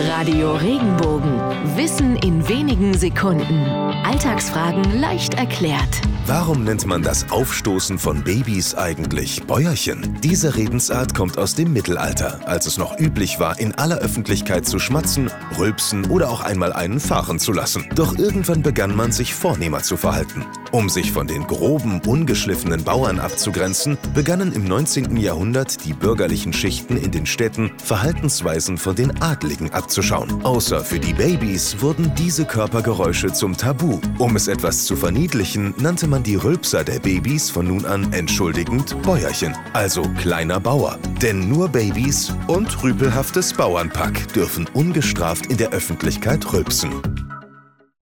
Radio Regenbogen. Wissen in wenigen Sekunden. Alltagsfragen leicht erklärt. Warum nennt man das Aufstoßen von Babys eigentlich Bäuerchen? Diese Redensart kommt aus dem Mittelalter, als es noch üblich war, in aller Öffentlichkeit zu schmatzen, rülpsen oder auch einmal einen fahren zu lassen. Doch irgendwann begann man sich vornehmer zu verhalten. Um sich von den groben, ungeschliffenen Bauern abzugrenzen, begannen im 19. Jahrhundert die bürgerlichen Schichten in den Städten Verhaltensweisen von den Adligen abzuschauen. Außer für die Babys wurden diese Körpergeräusche zum Tabu. Um es etwas zu verniedlichen, nannte man die Rülpser der Babys von nun an entschuldigend Bäuerchen, also kleiner Bauer. Denn nur Babys und rüpelhaftes Bauernpack dürfen ungestraft in der Öffentlichkeit rülpsen.